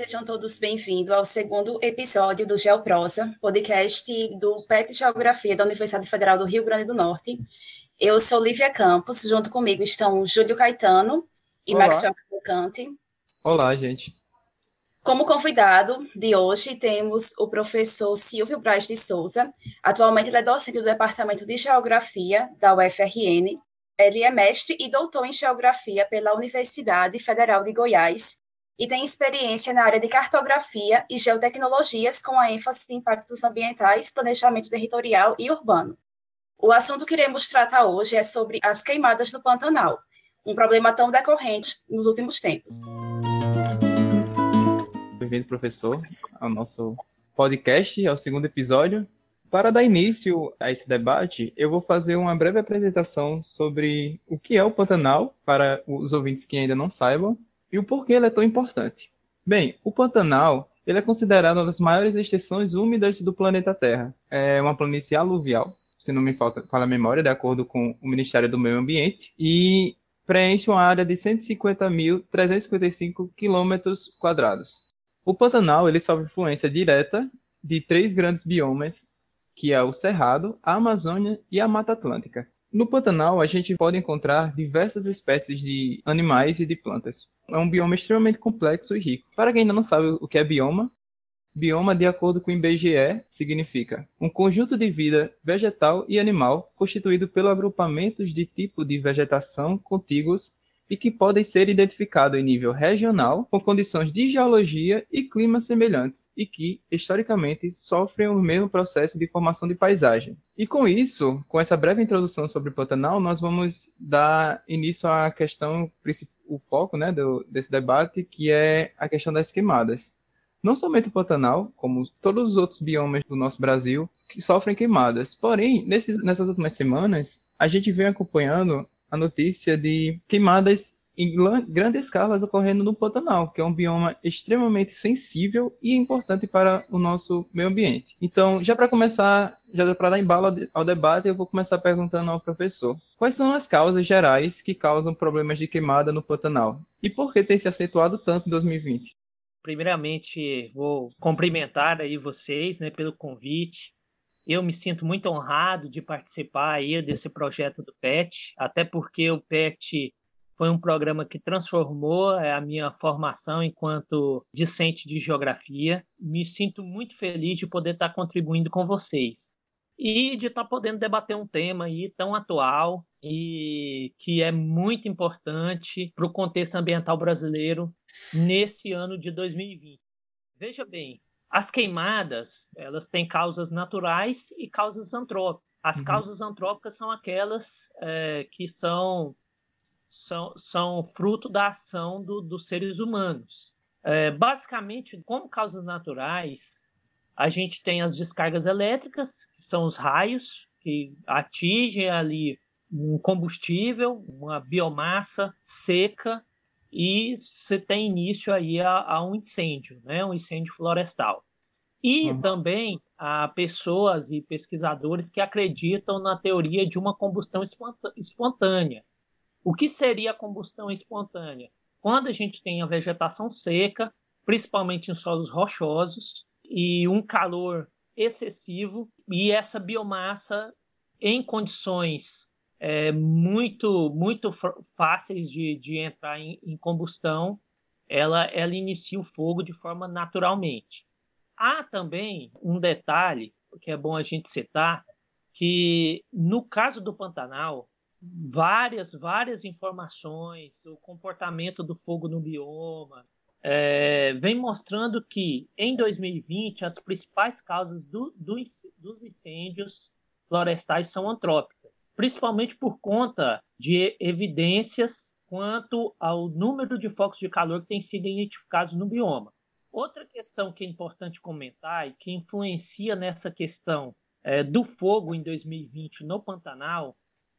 sejam todos bem-vindos ao segundo episódio do Geoprosa, podcast do PET Geografia da Universidade Federal do Rio Grande do Norte. Eu sou Lívia Campos, junto comigo estão Júlio Caetano e Olá. Maxwell Cavalcante. Olá, gente. Como convidado de hoje, temos o professor Silvio Braz de Souza. Atualmente, ele é docente do Departamento de Geografia da UFRN. Ele é mestre e doutor em Geografia pela Universidade Federal de Goiás e tem experiência na área de cartografia e geotecnologias, com a ênfase em impactos ambientais, planejamento territorial e urbano. O assunto que iremos tratar hoje é sobre as queimadas no Pantanal, um problema tão decorrente nos últimos tempos. Bem-vindo, professor, ao nosso podcast, ao segundo episódio. Para dar início a esse debate, eu vou fazer uma breve apresentação sobre o que é o Pantanal, para os ouvintes que ainda não saibam, e o porquê ele é tão importante? Bem, o Pantanal ele é considerado uma das maiores extensões úmidas do planeta Terra. É uma planície aluvial, se não me falta, fala a memória, de acordo com o Ministério do Meio Ambiente, e preenche uma área de 150.355 quilômetros quadrados. O Pantanal ele sofre influência direta de três grandes biomas, que é o Cerrado, a Amazônia e a Mata Atlântica. No Pantanal, a gente pode encontrar diversas espécies de animais e de plantas. É um bioma extremamente complexo e rico. Para quem ainda não sabe o que é bioma, bioma, de acordo com o IBGE, significa um conjunto de vida vegetal e animal constituído pelo agrupamentos de tipo de vegetação contíguos e que podem ser identificados em nível regional, com condições de geologia e clima semelhantes, e que, historicamente, sofrem o mesmo processo de formação de paisagem. E com isso, com essa breve introdução sobre o Pantanal, nós vamos dar início à questão, o foco né, do, desse debate, que é a questão das queimadas. Não somente o Pantanal, como todos os outros biomas do nosso Brasil, que sofrem queimadas. Porém, nesses, nessas últimas semanas, a gente vem acompanhando a notícia de queimadas em grandes escalas ocorrendo no Pantanal, que é um bioma extremamente sensível e importante para o nosso meio ambiente. Então, já para começar, já para dar embalo ao debate, eu vou começar perguntando ao professor: quais são as causas gerais que causam problemas de queimada no Pantanal? E por que tem se acentuado tanto em 2020? Primeiramente, vou cumprimentar aí vocês, né, pelo convite. Eu me sinto muito honrado de participar aí desse projeto do PET, até porque o PET foi um programa que transformou é, a minha formação enquanto discente de geografia. Me sinto muito feliz de poder estar contribuindo com vocês e de estar podendo debater um tema aí tão atual e que é muito importante para o contexto ambiental brasileiro nesse ano de 2020. Veja bem, as queimadas, elas têm causas naturais e causas antrópicas. As uhum. causas antrópicas são aquelas é, que são, são, são fruto da ação do, dos seres humanos. É, basicamente, como causas naturais, a gente tem as descargas elétricas, que são os raios, que atingem ali um combustível, uma biomassa seca e você tem início aí a, a um incêndio, né, um incêndio florestal. E uhum. também há pessoas e pesquisadores que acreditam na teoria de uma combustão espontânea. O que seria a combustão espontânea? Quando a gente tem a vegetação seca, principalmente em solos rochosos, e um calor excessivo, e essa biomassa em condições é, muito muito fáceis de, de entrar em, em, combustão, ela, ela inicia o fogo de forma naturalmente. Há também um detalhe que é bom a gente citar, que no caso do Pantanal, várias, várias informações, o comportamento do fogo no bioma, é, vem mostrando que em 2020 as principais causas do, do, dos incêndios florestais são antrópicas principalmente por conta de evidências quanto ao número de focos de calor que têm sido identificados no bioma. Outra questão que é importante comentar e que influencia nessa questão é, do fogo em 2020 no Pantanal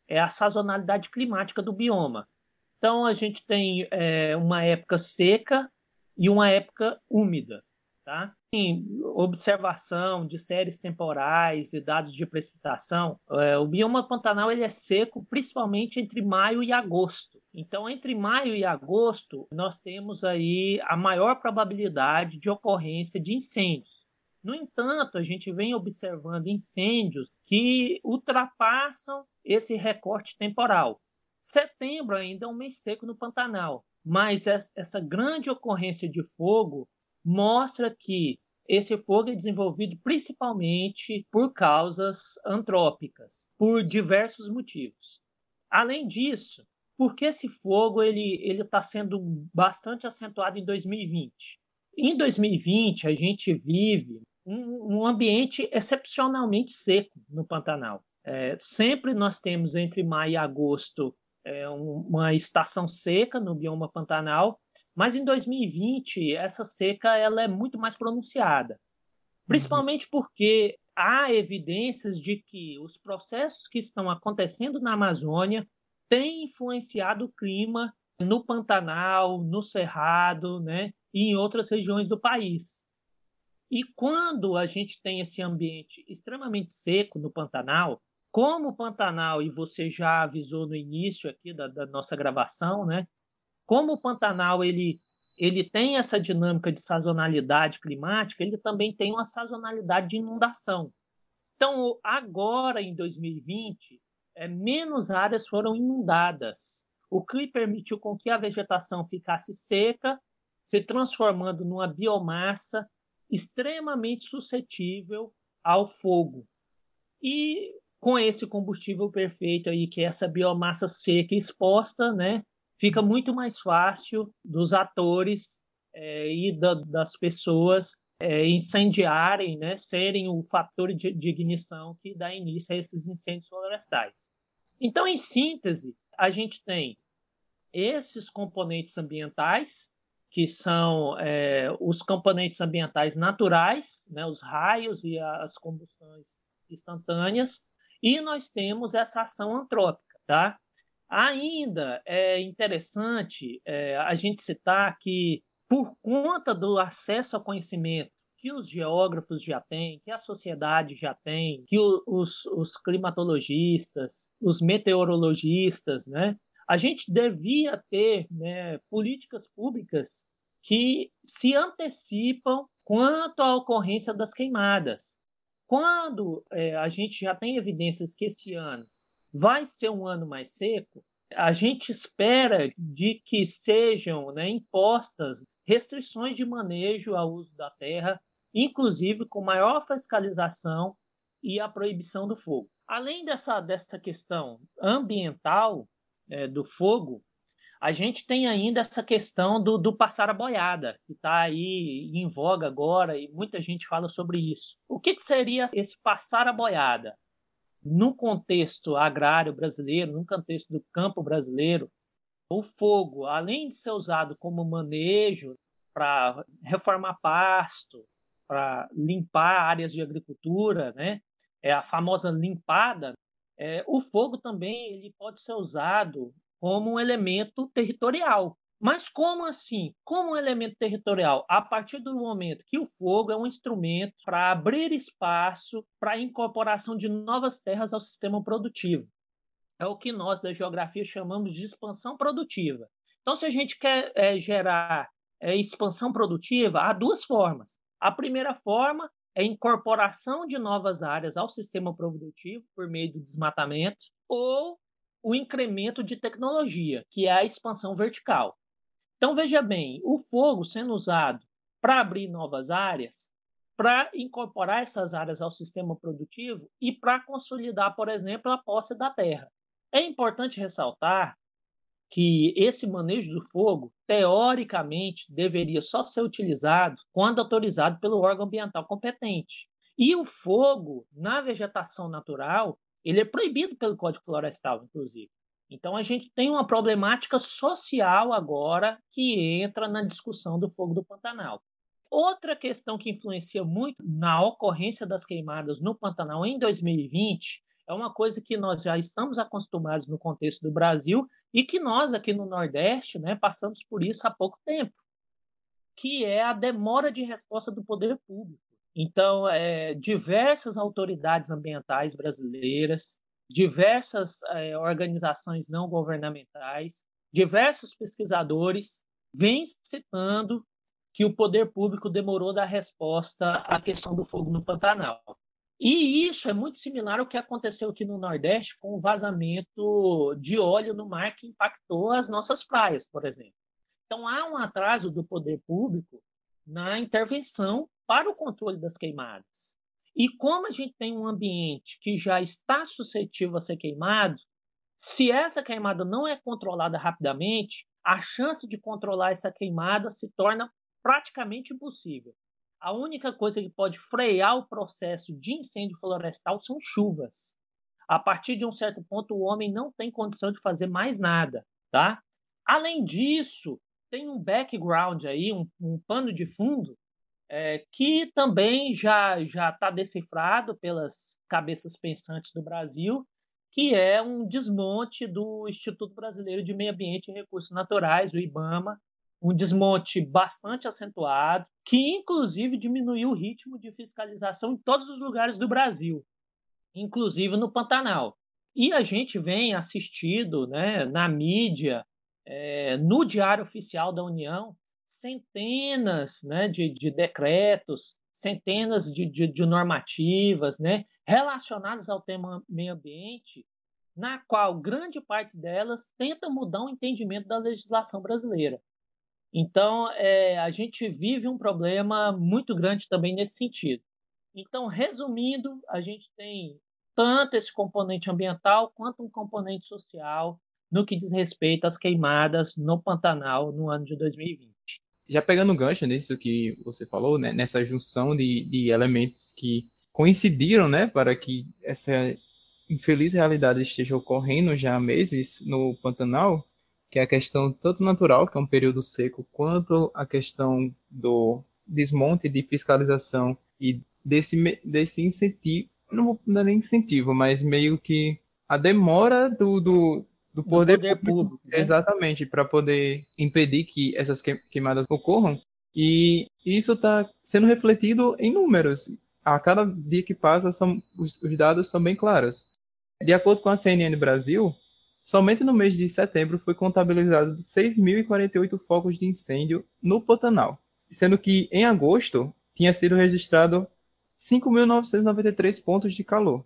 é a sazonalidade climática do bioma. Então, a gente tem é, uma época seca e uma época úmida. Tá? Em observação de séries temporais e dados de precipitação, é, o bioma Pantanal ele é seco principalmente entre maio e agosto. Então, entre maio e agosto, nós temos aí a maior probabilidade de ocorrência de incêndios. No entanto, a gente vem observando incêndios que ultrapassam esse recorte temporal. Setembro ainda é um mês seco no Pantanal, mas essa grande ocorrência de fogo mostra que esse fogo é desenvolvido principalmente por causas antrópicas, por diversos motivos. Além disso, porque esse fogo ele ele está sendo bastante acentuado em 2020. Em 2020 a gente vive um, um ambiente excepcionalmente seco no Pantanal. É, sempre nós temos entre maio e agosto é, uma estação seca no bioma Pantanal, mas em 2020 essa seca ela é muito mais pronunciada, principalmente porque há evidências de que os processos que estão acontecendo na Amazônia têm influenciado o clima no Pantanal, no Cerrado, né, e em outras regiões do país. E quando a gente tem esse ambiente extremamente seco no Pantanal, como o Pantanal, e você já avisou no início aqui da, da nossa gravação, né? Como o Pantanal ele, ele tem essa dinâmica de sazonalidade climática, ele também tem uma sazonalidade de inundação. Então, agora em 2020, é, menos áreas foram inundadas, o que permitiu com que a vegetação ficasse seca, se transformando numa biomassa extremamente suscetível ao fogo. E com esse combustível perfeito aí, que é essa biomassa seca exposta, né, fica muito mais fácil dos atores é, e da, das pessoas é, incendiarem, né, serem o fator de, de ignição que dá início a esses incêndios florestais. Então, em síntese, a gente tem esses componentes ambientais, que são é, os componentes ambientais naturais, né, os raios e as combustões instantâneas, e nós temos essa ação antrópica, tá? Ainda é interessante é, a gente citar que, por conta do acesso ao conhecimento que os geógrafos já têm, que a sociedade já tem, que o, os, os climatologistas, os meteorologistas, né? A gente devia ter né, políticas públicas que se antecipam quanto à ocorrência das queimadas. Quando é, a gente já tem evidências que esse ano vai ser um ano mais seco, a gente espera de que sejam né, impostas restrições de manejo ao uso da terra, inclusive com maior fiscalização e a proibição do fogo. Além dessa, dessa questão ambiental é, do fogo, a gente tem ainda essa questão do, do passar a boiada, que está aí em voga agora e muita gente fala sobre isso. O que, que seria esse passar a boiada? No contexto agrário brasileiro, no contexto do campo brasileiro, o fogo, além de ser usado como manejo para reformar pasto, para limpar áreas de agricultura, né? é a famosa limpada, é, o fogo também ele pode ser usado como um elemento territorial. Mas como assim? Como um elemento territorial? A partir do momento que o fogo é um instrumento para abrir espaço para a incorporação de novas terras ao sistema produtivo. É o que nós da geografia chamamos de expansão produtiva. Então, se a gente quer é, gerar é, expansão produtiva, há duas formas. A primeira forma é incorporação de novas áreas ao sistema produtivo por meio do desmatamento, ou o incremento de tecnologia, que é a expansão vertical. Então, veja bem, o fogo sendo usado para abrir novas áreas, para incorporar essas áreas ao sistema produtivo e para consolidar, por exemplo, a posse da terra. É importante ressaltar que esse manejo do fogo, teoricamente, deveria só ser utilizado quando autorizado pelo órgão ambiental competente. E o fogo, na vegetação natural, ele é proibido pelo Código Florestal, inclusive. Então a gente tem uma problemática social agora que entra na discussão do fogo do Pantanal. Outra questão que influencia muito na ocorrência das queimadas no Pantanal em 2020 é uma coisa que nós já estamos acostumados no contexto do Brasil e que nós aqui no Nordeste né, passamos por isso há pouco tempo, que é a demora de resposta do poder público. Então, é, diversas autoridades ambientais brasileiras, diversas é, organizações não governamentais diversos pesquisadores vêm citando que o poder público demorou a dar resposta à questão do fogo no Pantanal. E isso é muito similar ao que aconteceu aqui no Nordeste com o vazamento de óleo no mar que impactou as nossas praias, por exemplo. Então, há um atraso do poder público na intervenção para o controle das queimadas. E como a gente tem um ambiente que já está suscetível a ser queimado, se essa queimada não é controlada rapidamente, a chance de controlar essa queimada se torna praticamente impossível. A única coisa que pode frear o processo de incêndio florestal são chuvas. A partir de um certo ponto, o homem não tem condição de fazer mais nada, tá? Além disso, tem um background aí, um, um pano de fundo, é, que também já já está decifrado pelas cabeças pensantes do Brasil, que é um desmonte do Instituto Brasileiro de Meio Ambiente e Recursos Naturais, o IBAMA, um desmonte bastante acentuado, que inclusive diminuiu o ritmo de fiscalização em todos os lugares do Brasil, inclusive no Pantanal. E a gente vem assistido né, na mídia, é, no Diário Oficial da União, centenas né, de, de decretos, centenas de, de, de normativas né, relacionadas ao tema meio ambiente, na qual grande parte delas tenta mudar o entendimento da legislação brasileira. Então, é, a gente vive um problema muito grande também nesse sentido. Então, resumindo, a gente tem tanto esse componente ambiental quanto um componente social no que diz respeito às queimadas no Pantanal no ano de 2020. Já pegando o gancho nisso que você falou, né, nessa junção de, de elementos que coincidiram né, para que essa infeliz realidade esteja ocorrendo já há meses no Pantanal, que é a questão tanto natural, que é um período seco, quanto a questão do desmonte de fiscalização e desse, desse incentivo, não, não é nem incentivo, mas meio que a demora do, do, do poder, do poder público, público né? exatamente, para poder impedir que essas queimadas ocorram. E isso está sendo refletido em números. A cada dia que passa, são, os, os dados são bem claros. De acordo com a CNN Brasil, Somente no mês de setembro foi contabilizado 6.048 focos de incêndio no Pantanal, sendo que em agosto tinha sido registrado 5.993 pontos de calor.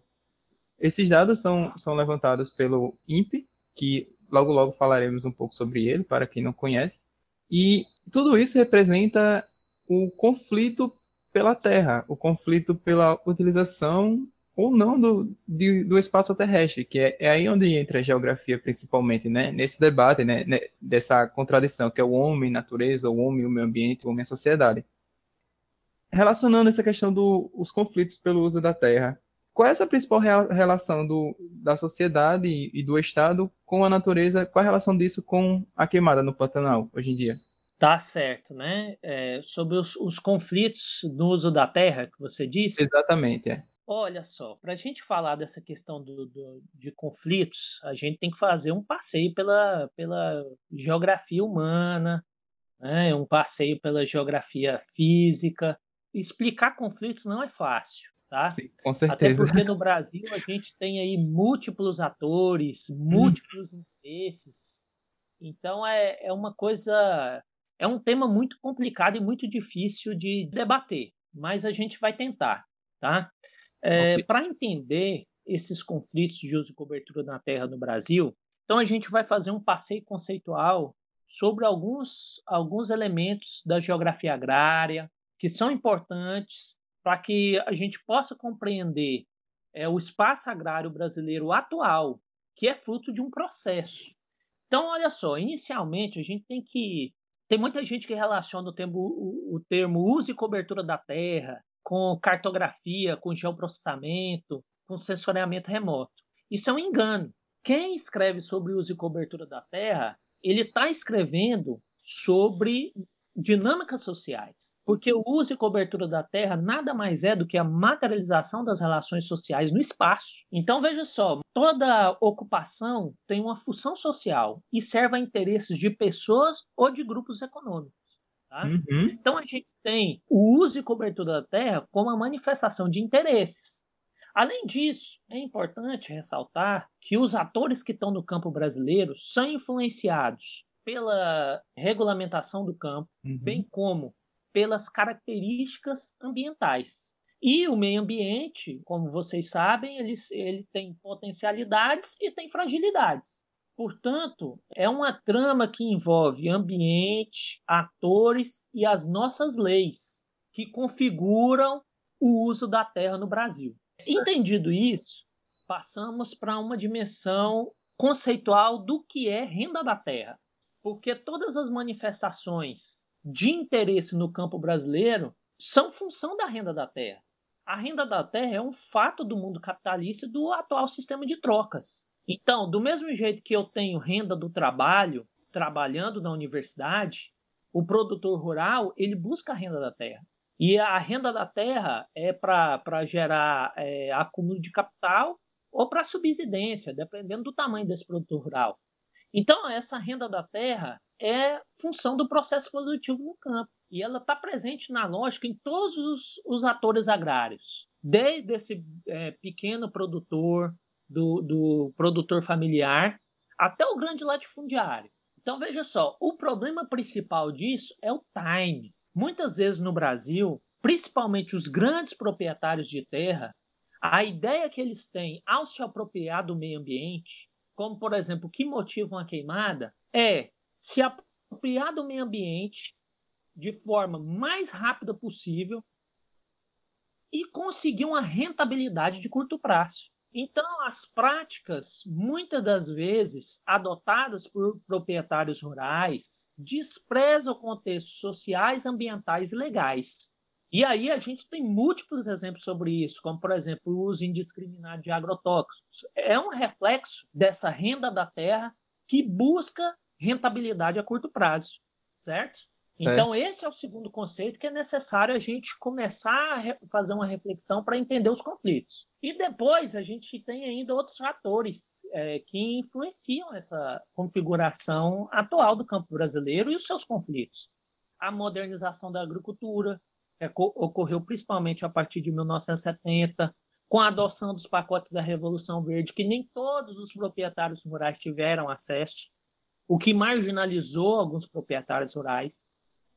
Esses dados são, são levantados pelo INPE, que logo logo falaremos um pouco sobre ele, para quem não conhece. E tudo isso representa o conflito pela terra, o conflito pela utilização ou não do, de, do espaço terrestre, que é, é, aí onde entra a geografia principalmente, né? Nesse debate, né? Dessa contradição, que é o homem, natureza, o homem, o meio ambiente, o homem, a sociedade. Relacionando essa questão dos do, conflitos pelo uso da terra, qual é essa principal relação do, da sociedade e do Estado com a natureza? Qual a relação disso com a queimada no Pantanal hoje em dia? Tá certo, né? É, sobre os, os conflitos no uso da terra, que você disse. Exatamente, é. Olha só, para a gente falar dessa questão do, do, de conflitos, a gente tem que fazer um passeio pela, pela geografia humana, né? um passeio pela geografia física. Explicar conflitos não é fácil, tá? Sim, com certeza. Até porque no Brasil a gente tem aí múltiplos atores, hum. múltiplos hum. interesses. Então é, é uma coisa, é um tema muito complicado e muito difícil de debater, mas a gente vai tentar, tá? É, okay. Para entender esses conflitos de uso e cobertura na terra no Brasil, então a gente vai fazer um passeio conceitual sobre alguns, alguns elementos da geografia agrária que são importantes para que a gente possa compreender é, o espaço agrário brasileiro atual, que é fruto de um processo. Então, olha só, inicialmente a gente tem que. Tem muita gente que relaciona o termo, o, o termo uso e cobertura da terra com cartografia, com geoprocessamento, com sensoriamento remoto. Isso é um engano. Quem escreve sobre uso e cobertura da Terra, ele está escrevendo sobre dinâmicas sociais, porque o uso e cobertura da Terra nada mais é do que a materialização das relações sociais no espaço. Então veja só, toda ocupação tem uma função social e serve a interesses de pessoas ou de grupos econômicos. Tá? Uhum. Então a gente tem o uso e cobertura da terra como uma manifestação de interesses. Além disso, é importante ressaltar que os atores que estão no campo brasileiro são influenciados pela regulamentação do campo, uhum. bem como pelas características ambientais. E o meio ambiente, como vocês sabem, ele, ele tem potencialidades e tem fragilidades. Portanto, é uma trama que envolve ambiente, atores e as nossas leis, que configuram o uso da terra no Brasil. Entendido isso, passamos para uma dimensão conceitual do que é renda da terra. Porque todas as manifestações de interesse no campo brasileiro são função da renda da terra. A renda da terra é um fato do mundo capitalista e do atual sistema de trocas. Então, do mesmo jeito que eu tenho renda do trabalho, trabalhando na universidade, o produtor rural ele busca a renda da terra. E a renda da terra é para gerar é, acúmulo de capital ou para subsidência, dependendo do tamanho desse produtor rural. Então, essa renda da terra é função do processo produtivo no campo. E ela está presente na lógica em todos os, os atores agrários, desde esse é, pequeno produtor, do, do produtor familiar, até o grande latifundiário. Então veja só, o problema principal disso é o time. Muitas vezes no Brasil, principalmente os grandes proprietários de terra, a ideia que eles têm ao se apropriar do meio ambiente, como por exemplo, o que motiva uma queimada, é se apropriar do meio ambiente de forma mais rápida possível e conseguir uma rentabilidade de curto prazo. Então, as práticas, muitas das vezes adotadas por proprietários rurais, desprezam contextos sociais, ambientais e legais. E aí a gente tem múltiplos exemplos sobre isso, como, por exemplo, o uso indiscriminado de agrotóxicos. É um reflexo dessa renda da terra que busca rentabilidade a curto prazo, certo? Certo. Então, esse é o segundo conceito que é necessário a gente começar a fazer uma reflexão para entender os conflitos. E depois a gente tem ainda outros fatores é, que influenciam essa configuração atual do campo brasileiro e os seus conflitos. A modernização da agricultura ocorreu principalmente a partir de 1970, com a adoção dos pacotes da Revolução Verde, que nem todos os proprietários rurais tiveram acesso, o que marginalizou alguns proprietários rurais.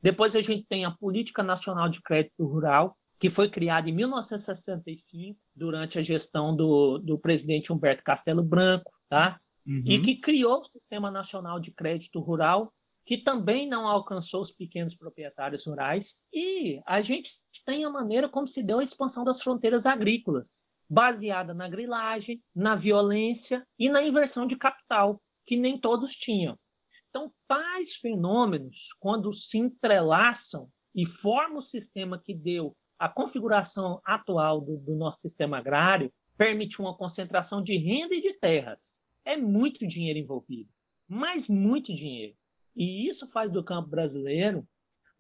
Depois a gente tem a Política Nacional de Crédito Rural, que foi criada em 1965, durante a gestão do, do presidente Humberto Castelo Branco, tá? Uhum. e que criou o Sistema Nacional de Crédito Rural, que também não alcançou os pequenos proprietários rurais. E a gente tem a maneira como se deu a expansão das fronteiras agrícolas, baseada na grilagem, na violência e na inversão de capital, que nem todos tinham. Então, tais fenômenos, quando se entrelaçam e formam o sistema que deu a configuração atual do, do nosso sistema agrário, permite uma concentração de renda e de terras. É muito dinheiro envolvido, mas muito dinheiro. E isso faz do campo brasileiro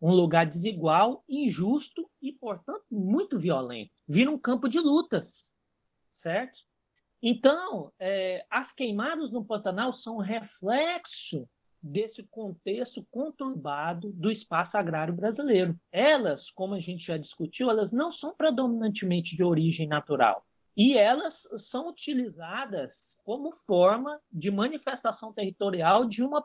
um lugar desigual, injusto e, portanto, muito violento. Vira um campo de lutas, certo? Então, é, as queimadas no Pantanal são reflexo desse contexto conturbado do espaço agrário brasileiro. Elas, como a gente já discutiu, elas não são predominantemente de origem natural. E elas são utilizadas como forma de manifestação territorial de uma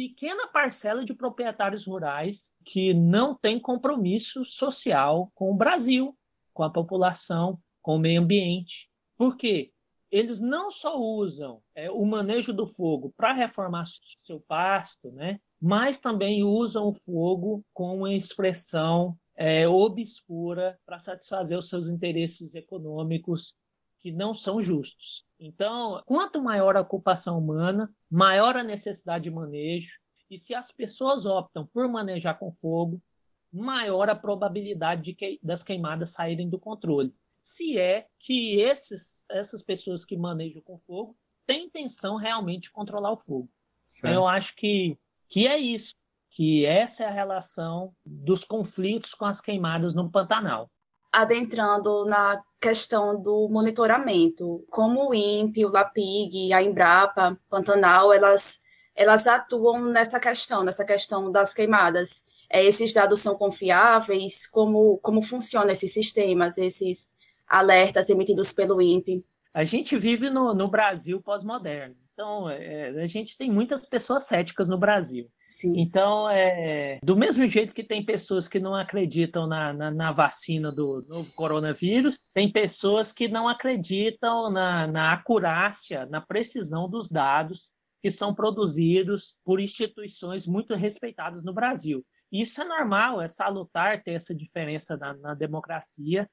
pequena parcela de proprietários rurais que não tem compromisso social com o Brasil, com a população, com o meio ambiente. Por quê? eles não só usam é, o manejo do fogo para reformar seu pasto, né? mas também usam o fogo como expressão é, obscura para satisfazer os seus interesses econômicos que não são justos. Então, quanto maior a ocupação humana, maior a necessidade de manejo, e se as pessoas optam por manejar com fogo, maior a probabilidade de que, das queimadas saírem do controle se é que esses, essas pessoas que manejam com fogo têm intenção realmente de controlar o fogo. Certo. Eu acho que, que é isso, que essa é a relação dos conflitos com as queimadas no Pantanal. Adentrando na questão do monitoramento, como o INPE, o LAPIG, a Embrapa, Pantanal, elas, elas atuam nessa questão, nessa questão das queimadas. É, esses dados são confiáveis? Como, como funcionam esses sistemas, esses alertas emitidos pelo INPE? A gente vive no, no Brasil pós-moderno. Então, é, a gente tem muitas pessoas céticas no Brasil. Sim. Então, é, do mesmo jeito que tem pessoas que não acreditam na, na, na vacina do novo coronavírus, tem pessoas que não acreditam na, na acurácia, na precisão dos dados que são produzidos por instituições muito respeitadas no Brasil. Isso é normal, é salutar ter essa diferença na, na democracia,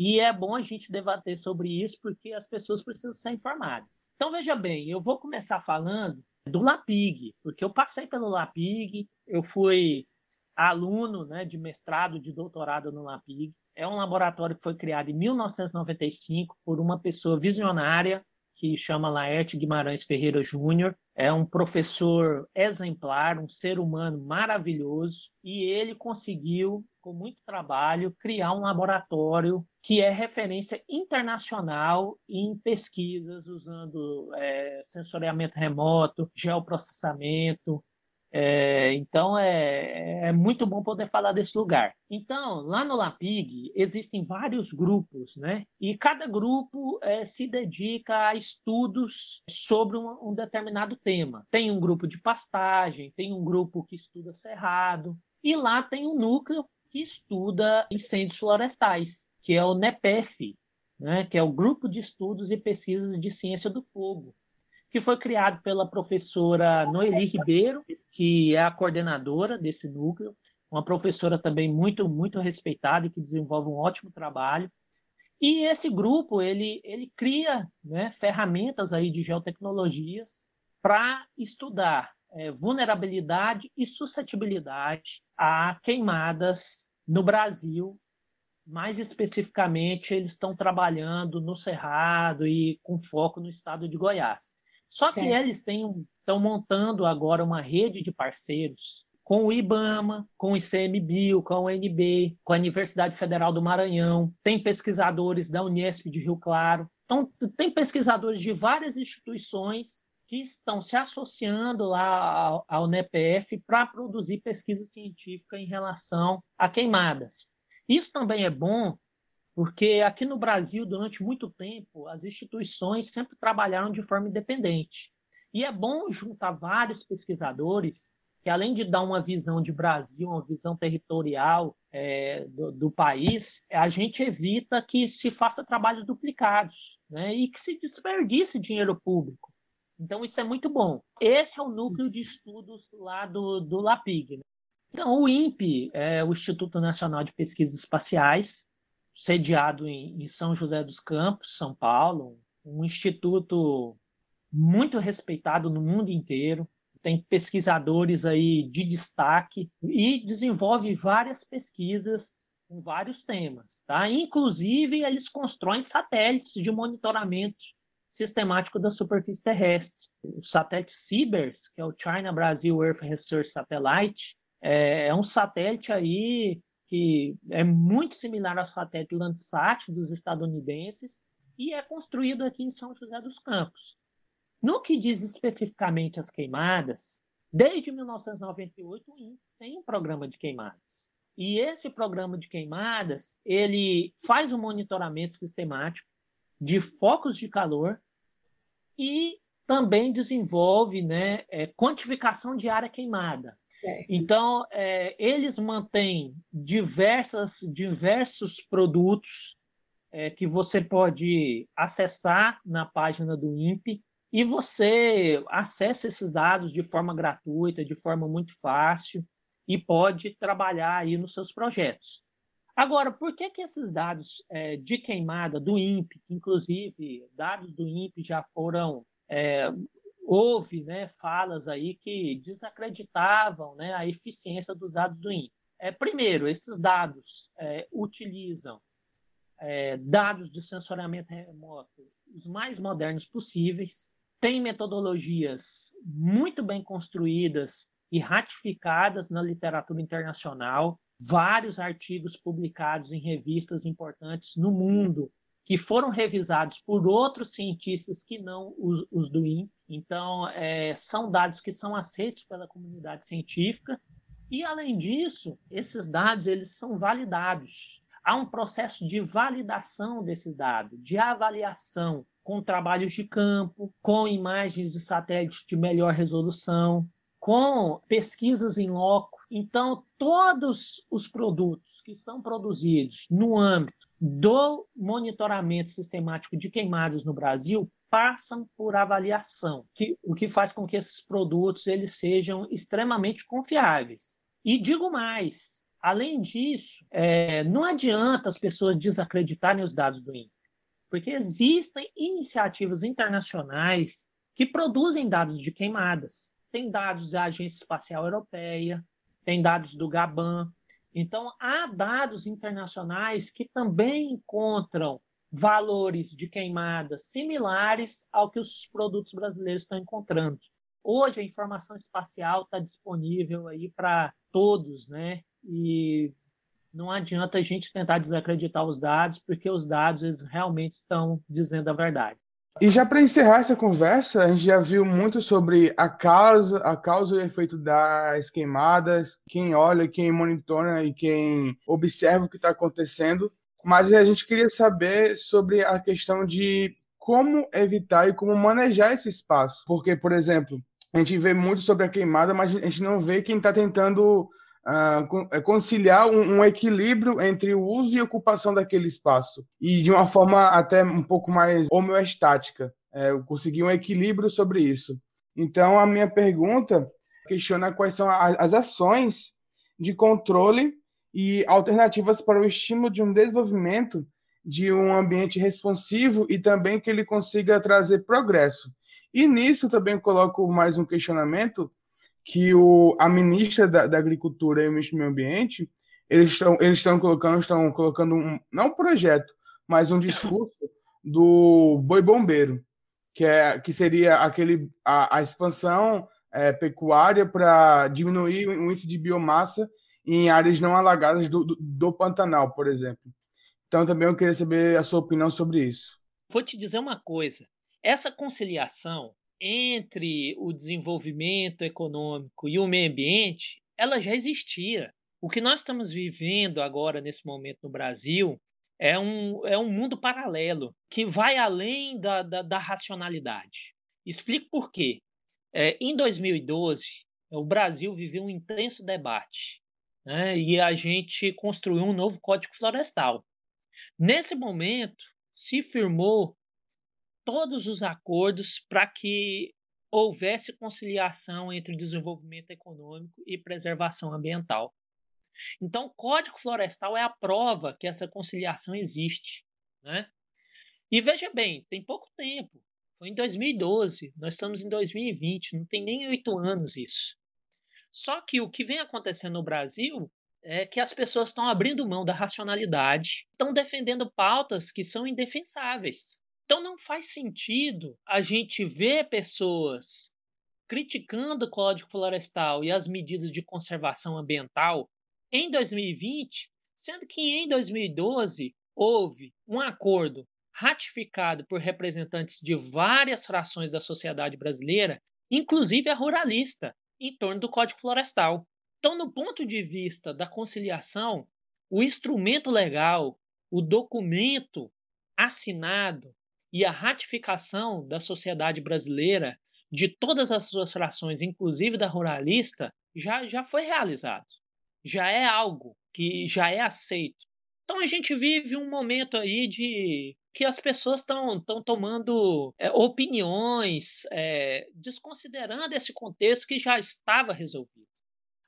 e é bom a gente debater sobre isso porque as pessoas precisam ser informadas. Então, veja bem, eu vou começar falando do LAPIG, porque eu passei pelo LAPIG, eu fui aluno né, de mestrado, de doutorado no LAPIG. É um laboratório que foi criado em 1995 por uma pessoa visionária que chama Laerte Guimarães Ferreira Júnior. É um professor exemplar, um ser humano maravilhoso, e ele conseguiu, com muito trabalho, criar um laboratório que é referência internacional em pesquisas usando é, sensoriamento remoto, geoprocessamento, é, então é, é, muito bom poder falar desse lugar. Então, lá no LAPIG existem vários grupos, né? E cada grupo é, se dedica a estudos sobre um, um, determinado tema. Tem um grupo de pastagem, tem um grupo que estuda cerrado, e lá tem um núcleo que estuda incêndios florestais, que é o NEPEF, né? que é o Grupo de Estudos e Pesquisas de Ciência do Fogo que foi criado pela professora Noeli Ribeiro, que é a coordenadora desse núcleo, uma professora também muito muito respeitada e que desenvolve um ótimo trabalho. E esse grupo ele ele cria né, ferramentas aí de geotecnologias para estudar é, vulnerabilidade e suscetibilidade a queimadas no Brasil. Mais especificamente, eles estão trabalhando no Cerrado e com foco no estado de Goiás. Só certo. que eles estão montando agora uma rede de parceiros com o IBAMA, com o ICMBio, com o NB, com a Universidade Federal do Maranhão, tem pesquisadores da Unesp de Rio Claro. Então, tem pesquisadores de várias instituições que estão se associando lá ao NEPF para produzir pesquisa científica em relação a queimadas. Isso também é bom porque aqui no Brasil, durante muito tempo, as instituições sempre trabalharam de forma independente. E é bom juntar vários pesquisadores que, além de dar uma visão de Brasil, uma visão territorial é, do, do, país, a gente evita que se faça trabalhos duplicados né, e que se desperdice dinheiro público. Então, isso é muito bom. Esse é o núcleo de estudos lá do, do LAPIG. Né? Então, o INPE é o Instituto Nacional de Pesquisas Espaciais, sediado em, em São José dos Campos, São Paulo, um instituto muito respeitado no mundo inteiro, tem pesquisadores aí de destaque e desenvolve várias pesquisas com vários temas, tá? Inclusive eles constroem satélites de monitoramento sistemático da superfície terrestre. O satélite CIBERS, que é o China Brazil Earth Research Satellite, é, é um satélite aí que é muito similar ao satélite Landsat dos estadunidenses e é construído aqui em São José dos Campos. No que diz especificamente às queimadas, desde 1998 tem um programa de queimadas. E esse programa de queimadas, ele faz um monitoramento sistemático de focos de calor e também desenvolve né, é, quantificação de área queimada. Então, é, eles mantêm diversas, diversos produtos é, que você pode acessar na página do INPE e você acessa esses dados de forma gratuita, de forma muito fácil e pode trabalhar aí nos seus projetos. Agora, por que, que esses dados é, de queimada do INPE, que inclusive dados do INPE já foram é, houve né, falas aí que desacreditavam né, a eficiência dos dados do INPE. É, primeiro, esses dados é, utilizam é, dados de sensoriamento remoto os mais modernos possíveis, têm metodologias muito bem construídas e ratificadas na literatura internacional, vários artigos publicados em revistas importantes no mundo que foram revisados por outros cientistas que não os, os do INPE. Então, é, são dados que são aceitos pela comunidade científica. E, além disso, esses dados eles são validados. há um processo de validação desse dado, de avaliação com trabalhos de campo, com imagens de satélite de melhor resolução, com pesquisas em loco. Então, todos os produtos que são produzidos no âmbito do monitoramento sistemático de queimadas no Brasil passam por avaliação, que, o que faz com que esses produtos eles sejam extremamente confiáveis. E digo mais, além disso, é, não adianta as pessoas desacreditarem os dados do INPE porque existem iniciativas internacionais que produzem dados de queimadas. Tem dados da Agência Espacial Europeia, tem dados do Gaban. Então, há dados internacionais que também encontram valores de queimadas similares ao que os produtos brasileiros estão encontrando. Hoje, a informação espacial está disponível aí para todos, né? E não adianta a gente tentar desacreditar os dados, porque os dados eles realmente estão dizendo a verdade. E já para encerrar essa conversa, a gente já viu muito sobre a causa, a causa e o efeito das queimadas, quem olha, quem monitora e quem observa o que está acontecendo. Mas a gente queria saber sobre a questão de como evitar e como manejar esse espaço. Porque, por exemplo, a gente vê muito sobre a queimada, mas a gente não vê quem está tentando uh, conciliar um, um, equilíbrio entre o uso e ocupação daquele espaço e de uma forma até um pouco mais homeostática, é, conseguir um equilíbrio sobre isso. Então, a minha pergunta questiona quais são as ações de controle e alternativas para o estímulo de um desenvolvimento de um ambiente responsivo e também que ele consiga trazer progresso. E nisso também coloco mais um questionamento que o, a ministra da, da Agricultura e o ministro do Meio Ambiente eles estão eles estão colocando estão colocando um, não um projeto, mas um discurso do boi bombeiro, que é que seria aquele a, a expansão é, pecuária para diminuir o índice de biomassa em áreas não alagadas do, do, do Pantanal, por exemplo. Então também eu queria saber a sua opinião sobre isso. Vou te dizer uma coisa. Essa conciliação entre o desenvolvimento econômico e o meio ambiente, ela já existia. O que nós estamos vivendo agora, nesse momento no Brasil, é um, é um mundo paralelo que vai além da, da, da racionalidade. Explico por quê. É, em 2012, o Brasil viveu um intenso debate né, e a gente construiu um novo Código Florestal. Nesse momento, se firmou todos os acordos para que houvesse conciliação entre desenvolvimento econômico e preservação ambiental. Então, o Código Florestal é a prova que essa conciliação existe. Né? E veja bem, tem pouco tempo. Foi em 2012, nós estamos em 2020, não tem nem oito anos isso. Só que o que vem acontecendo no Brasil é que as pessoas estão abrindo mão da racionalidade, estão defendendo pautas que são indefensáveis. Então não faz sentido a gente ver pessoas criticando o Código Florestal e as medidas de conservação ambiental em 2020, sendo que em 2012 houve um acordo ratificado por representantes de várias frações da sociedade brasileira, inclusive a ruralista, em torno do Código Florestal. Então, no ponto de vista da conciliação, o instrumento legal, o documento assinado e a ratificação da sociedade brasileira de todas as suas frações, inclusive da ruralista, já, já foi realizado. Já é algo que já é aceito. Então a gente vive um momento aí de que as pessoas estão tomando é, opiniões, é, desconsiderando esse contexto que já estava resolvido.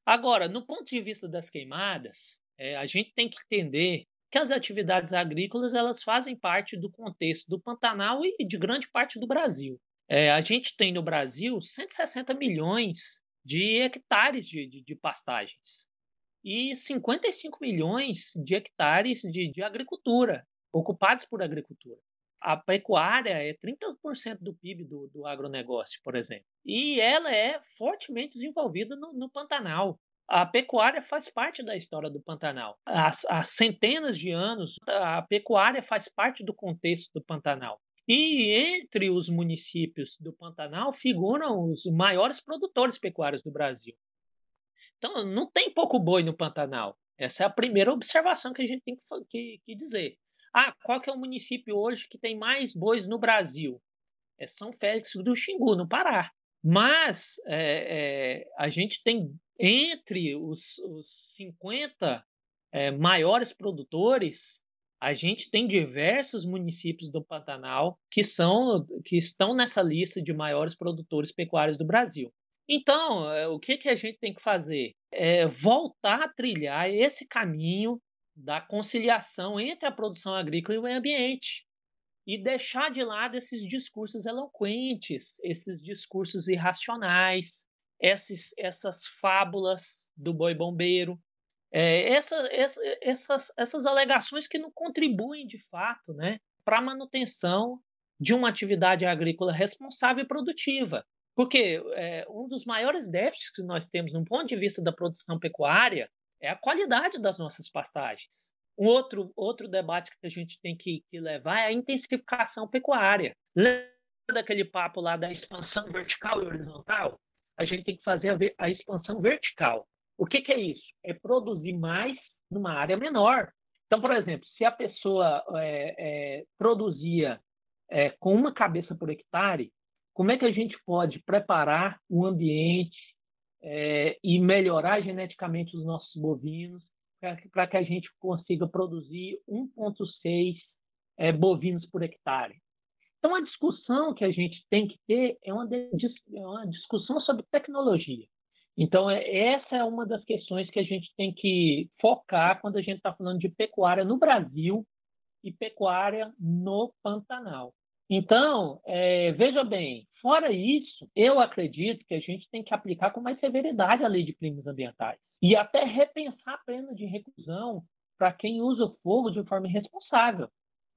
Agora, no ponto de vista das queimadas, é, a gente tem que entender que as atividades agrícolas elas fazem parte do contexto do Pantanal e de grande parte do Brasil. É, a gente tem no Brasil 160 milhões de hectares de, de, de pastagens e 55 milhões de hectares de, de agricultura, ocupados por agricultura. A pecuária é 30% do PIB do, do agronegócio, por exemplo. E ela é fortemente desenvolvida no, no Pantanal. A pecuária faz parte da história do Pantanal. Há, há centenas de anos, a pecuária faz parte do contexto do Pantanal. E entre os municípios do Pantanal figuram os maiores produtores pecuários do Brasil. Então, não tem pouco boi no Pantanal. Essa é a primeira observação que a gente tem que, que, que dizer. Ah, qual que é o município hoje que tem mais bois no Brasil? É São Félix do Xingu, no Pará. Mas é, é, a gente tem entre os, os 50 é, maiores produtores, a gente tem diversos municípios do Pantanal que são que estão nessa lista de maiores produtores pecuários do Brasil. Então, é, o que, que a gente tem que fazer? É voltar a trilhar esse caminho da conciliação entre a produção agrícola e o meio ambiente e deixar de lado esses discursos eloquentes, esses discursos irracionais, esses, essas fábulas do boi bombeiro, é, essa, essa, essas, essas alegações que não contribuem de fato né, para a manutenção de uma atividade agrícola responsável e produtiva. Porque é, um dos maiores déficits que nós temos no ponto de vista da produção pecuária é a qualidade das nossas pastagens. Um outro, outro debate que a gente tem que, que levar é a intensificação pecuária. Lembra daquele papo lá da expansão vertical e horizontal? A gente tem que fazer a, a expansão vertical. O que, que, é isso? É produzir mais numa área menor. Então, por exemplo, se a pessoa é, é, produzia é, com uma cabeça por hectare, como é que a gente pode preparar o ambiente é, e melhorar geneticamente os nossos bovinos para que a gente consiga produzir 1,6 é, bovinos por hectare? Então, a discussão que a gente tem que ter é uma, é uma discussão sobre tecnologia. Então, é, essa é uma das questões que a gente tem que focar quando a gente está falando de pecuária no Brasil e pecuária no Pantanal. Então, é, veja bem, fora isso, eu acredito que a gente tem que aplicar com mais severidade a lei de crimes ambientais e até repensar a pena de reclusão para quem usa o fogo de forma irresponsável.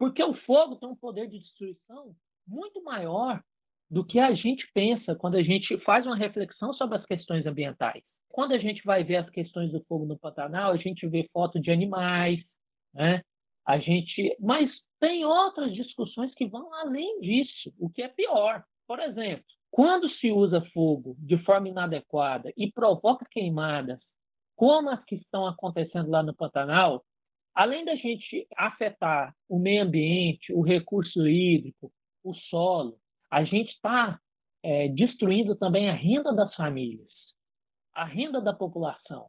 Porque o fogo tem um poder de destruição muito maior do que a gente pensa quando a gente faz uma reflexão sobre as questões ambientais. Quando a gente vai ver as questões do fogo no Pantanal, a gente vê foto de animais, né? A gente, mas tem outras discussões que vão além disso, o que é pior. Por exemplo, quando se usa fogo de forma inadequada e provoca queimadas, como as que estão acontecendo lá no Pantanal, além da gente afetar o meio ambiente, o recurso hídrico, o solo, a gente está é, destruindo também a renda das famílias, a renda da população,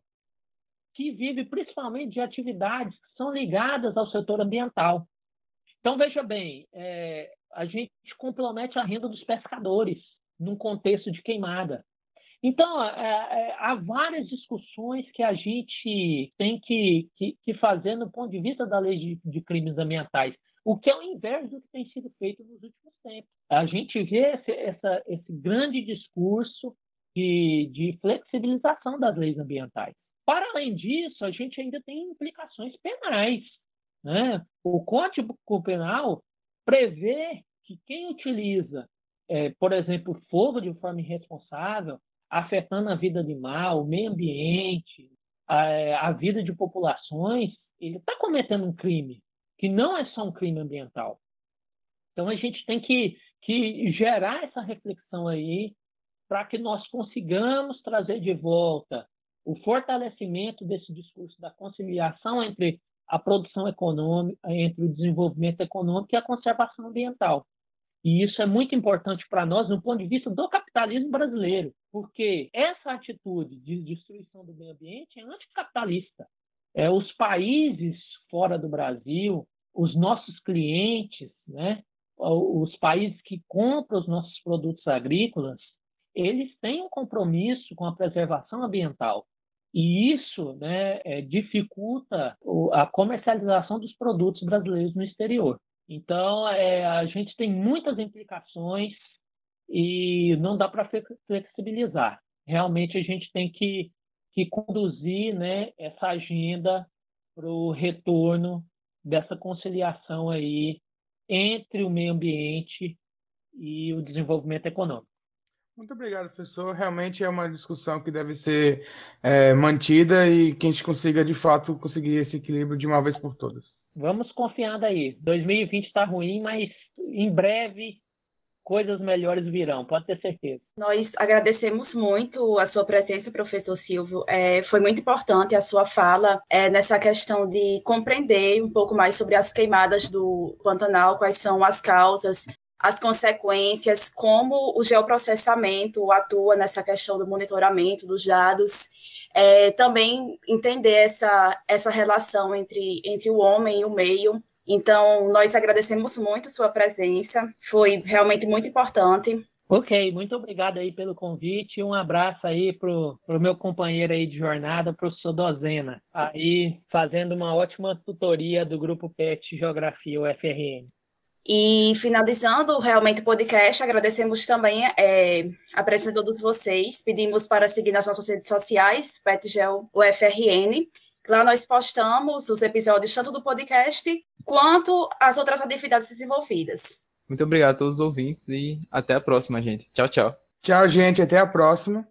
que vive principalmente de atividades que são ligadas ao setor ambiental. Então, veja bem, é, a gente compromete a renda dos pescadores num contexto de queimada. Então, é, é, há várias discussões que a gente tem que, que, que, fazer no ponto de vista da lei de, de crimes ambientais o que é o inverso do que tem sido feito nos últimos tempos. A gente vê esse, essa, esse grande discurso de, de flexibilização das leis ambientais. Para além disso, a gente ainda tem implicações penais. Né? O Código Penal prevê que quem utiliza, é, por exemplo, fogo de forma irresponsável, afetando a vida animal, o meio ambiente, a, a vida de populações, ele está cometendo um crime que não é só um crime ambiental. Então a gente tem que, que gerar essa reflexão aí para que nós consigamos trazer de volta o fortalecimento desse discurso da conciliação entre a produção econômica, entre o desenvolvimento econômico e a conservação ambiental. E isso é muito importante para nós no ponto de vista do capitalismo brasileiro, porque essa atitude de destruição do meio ambiente é anticapitalista. É, os países fora do Brasil, os nossos clientes, né, os países que compram os nossos produtos agrícolas, eles têm um compromisso com a preservação ambiental. E isso né, é, dificulta a comercialização dos produtos brasileiros no exterior. Então, é, a gente tem muitas implicações e não dá para flexibilizar. Realmente, a gente tem que, que conduzir né, essa agenda para o retorno dessa conciliação aí entre o meio ambiente e o desenvolvimento econômico. Muito obrigado, professor. Realmente é uma discussão que deve ser é, mantida e que a gente consiga, de fato, conseguir esse equilíbrio de uma vez por todas. Vamos confiar daí. 2020 está ruim, mas em breve coisas melhores virão, pode ter certeza. Nós agradecemos muito a sua presença, professor Silvio. É, foi muito importante a sua fala é, nessa questão de compreender um pouco mais sobre as queimadas do Pantanal, quais são as causas, as consequências, como o geoprocessamento atua nessa questão do monitoramento dos dados. É, também entender essa, essa relação entre, entre o homem e o meio, então, nós agradecemos muito sua presença, foi realmente muito importante. Ok, muito obrigado aí pelo convite. Um abraço aí pro, pro meu companheiro aí de jornada, professor Dozena, aí fazendo uma ótima tutoria do grupo PET Geografia UFRN. E finalizando realmente o podcast, agradecemos também é, a presença de todos vocês. Pedimos para seguir nas nossas redes sociais, PetGel UFRN. Lá nós postamos os episódios tanto do podcast quanto as outras atividades desenvolvidas. Muito obrigado a todos os ouvintes e até a próxima, gente. Tchau, tchau. Tchau, gente. Até a próxima.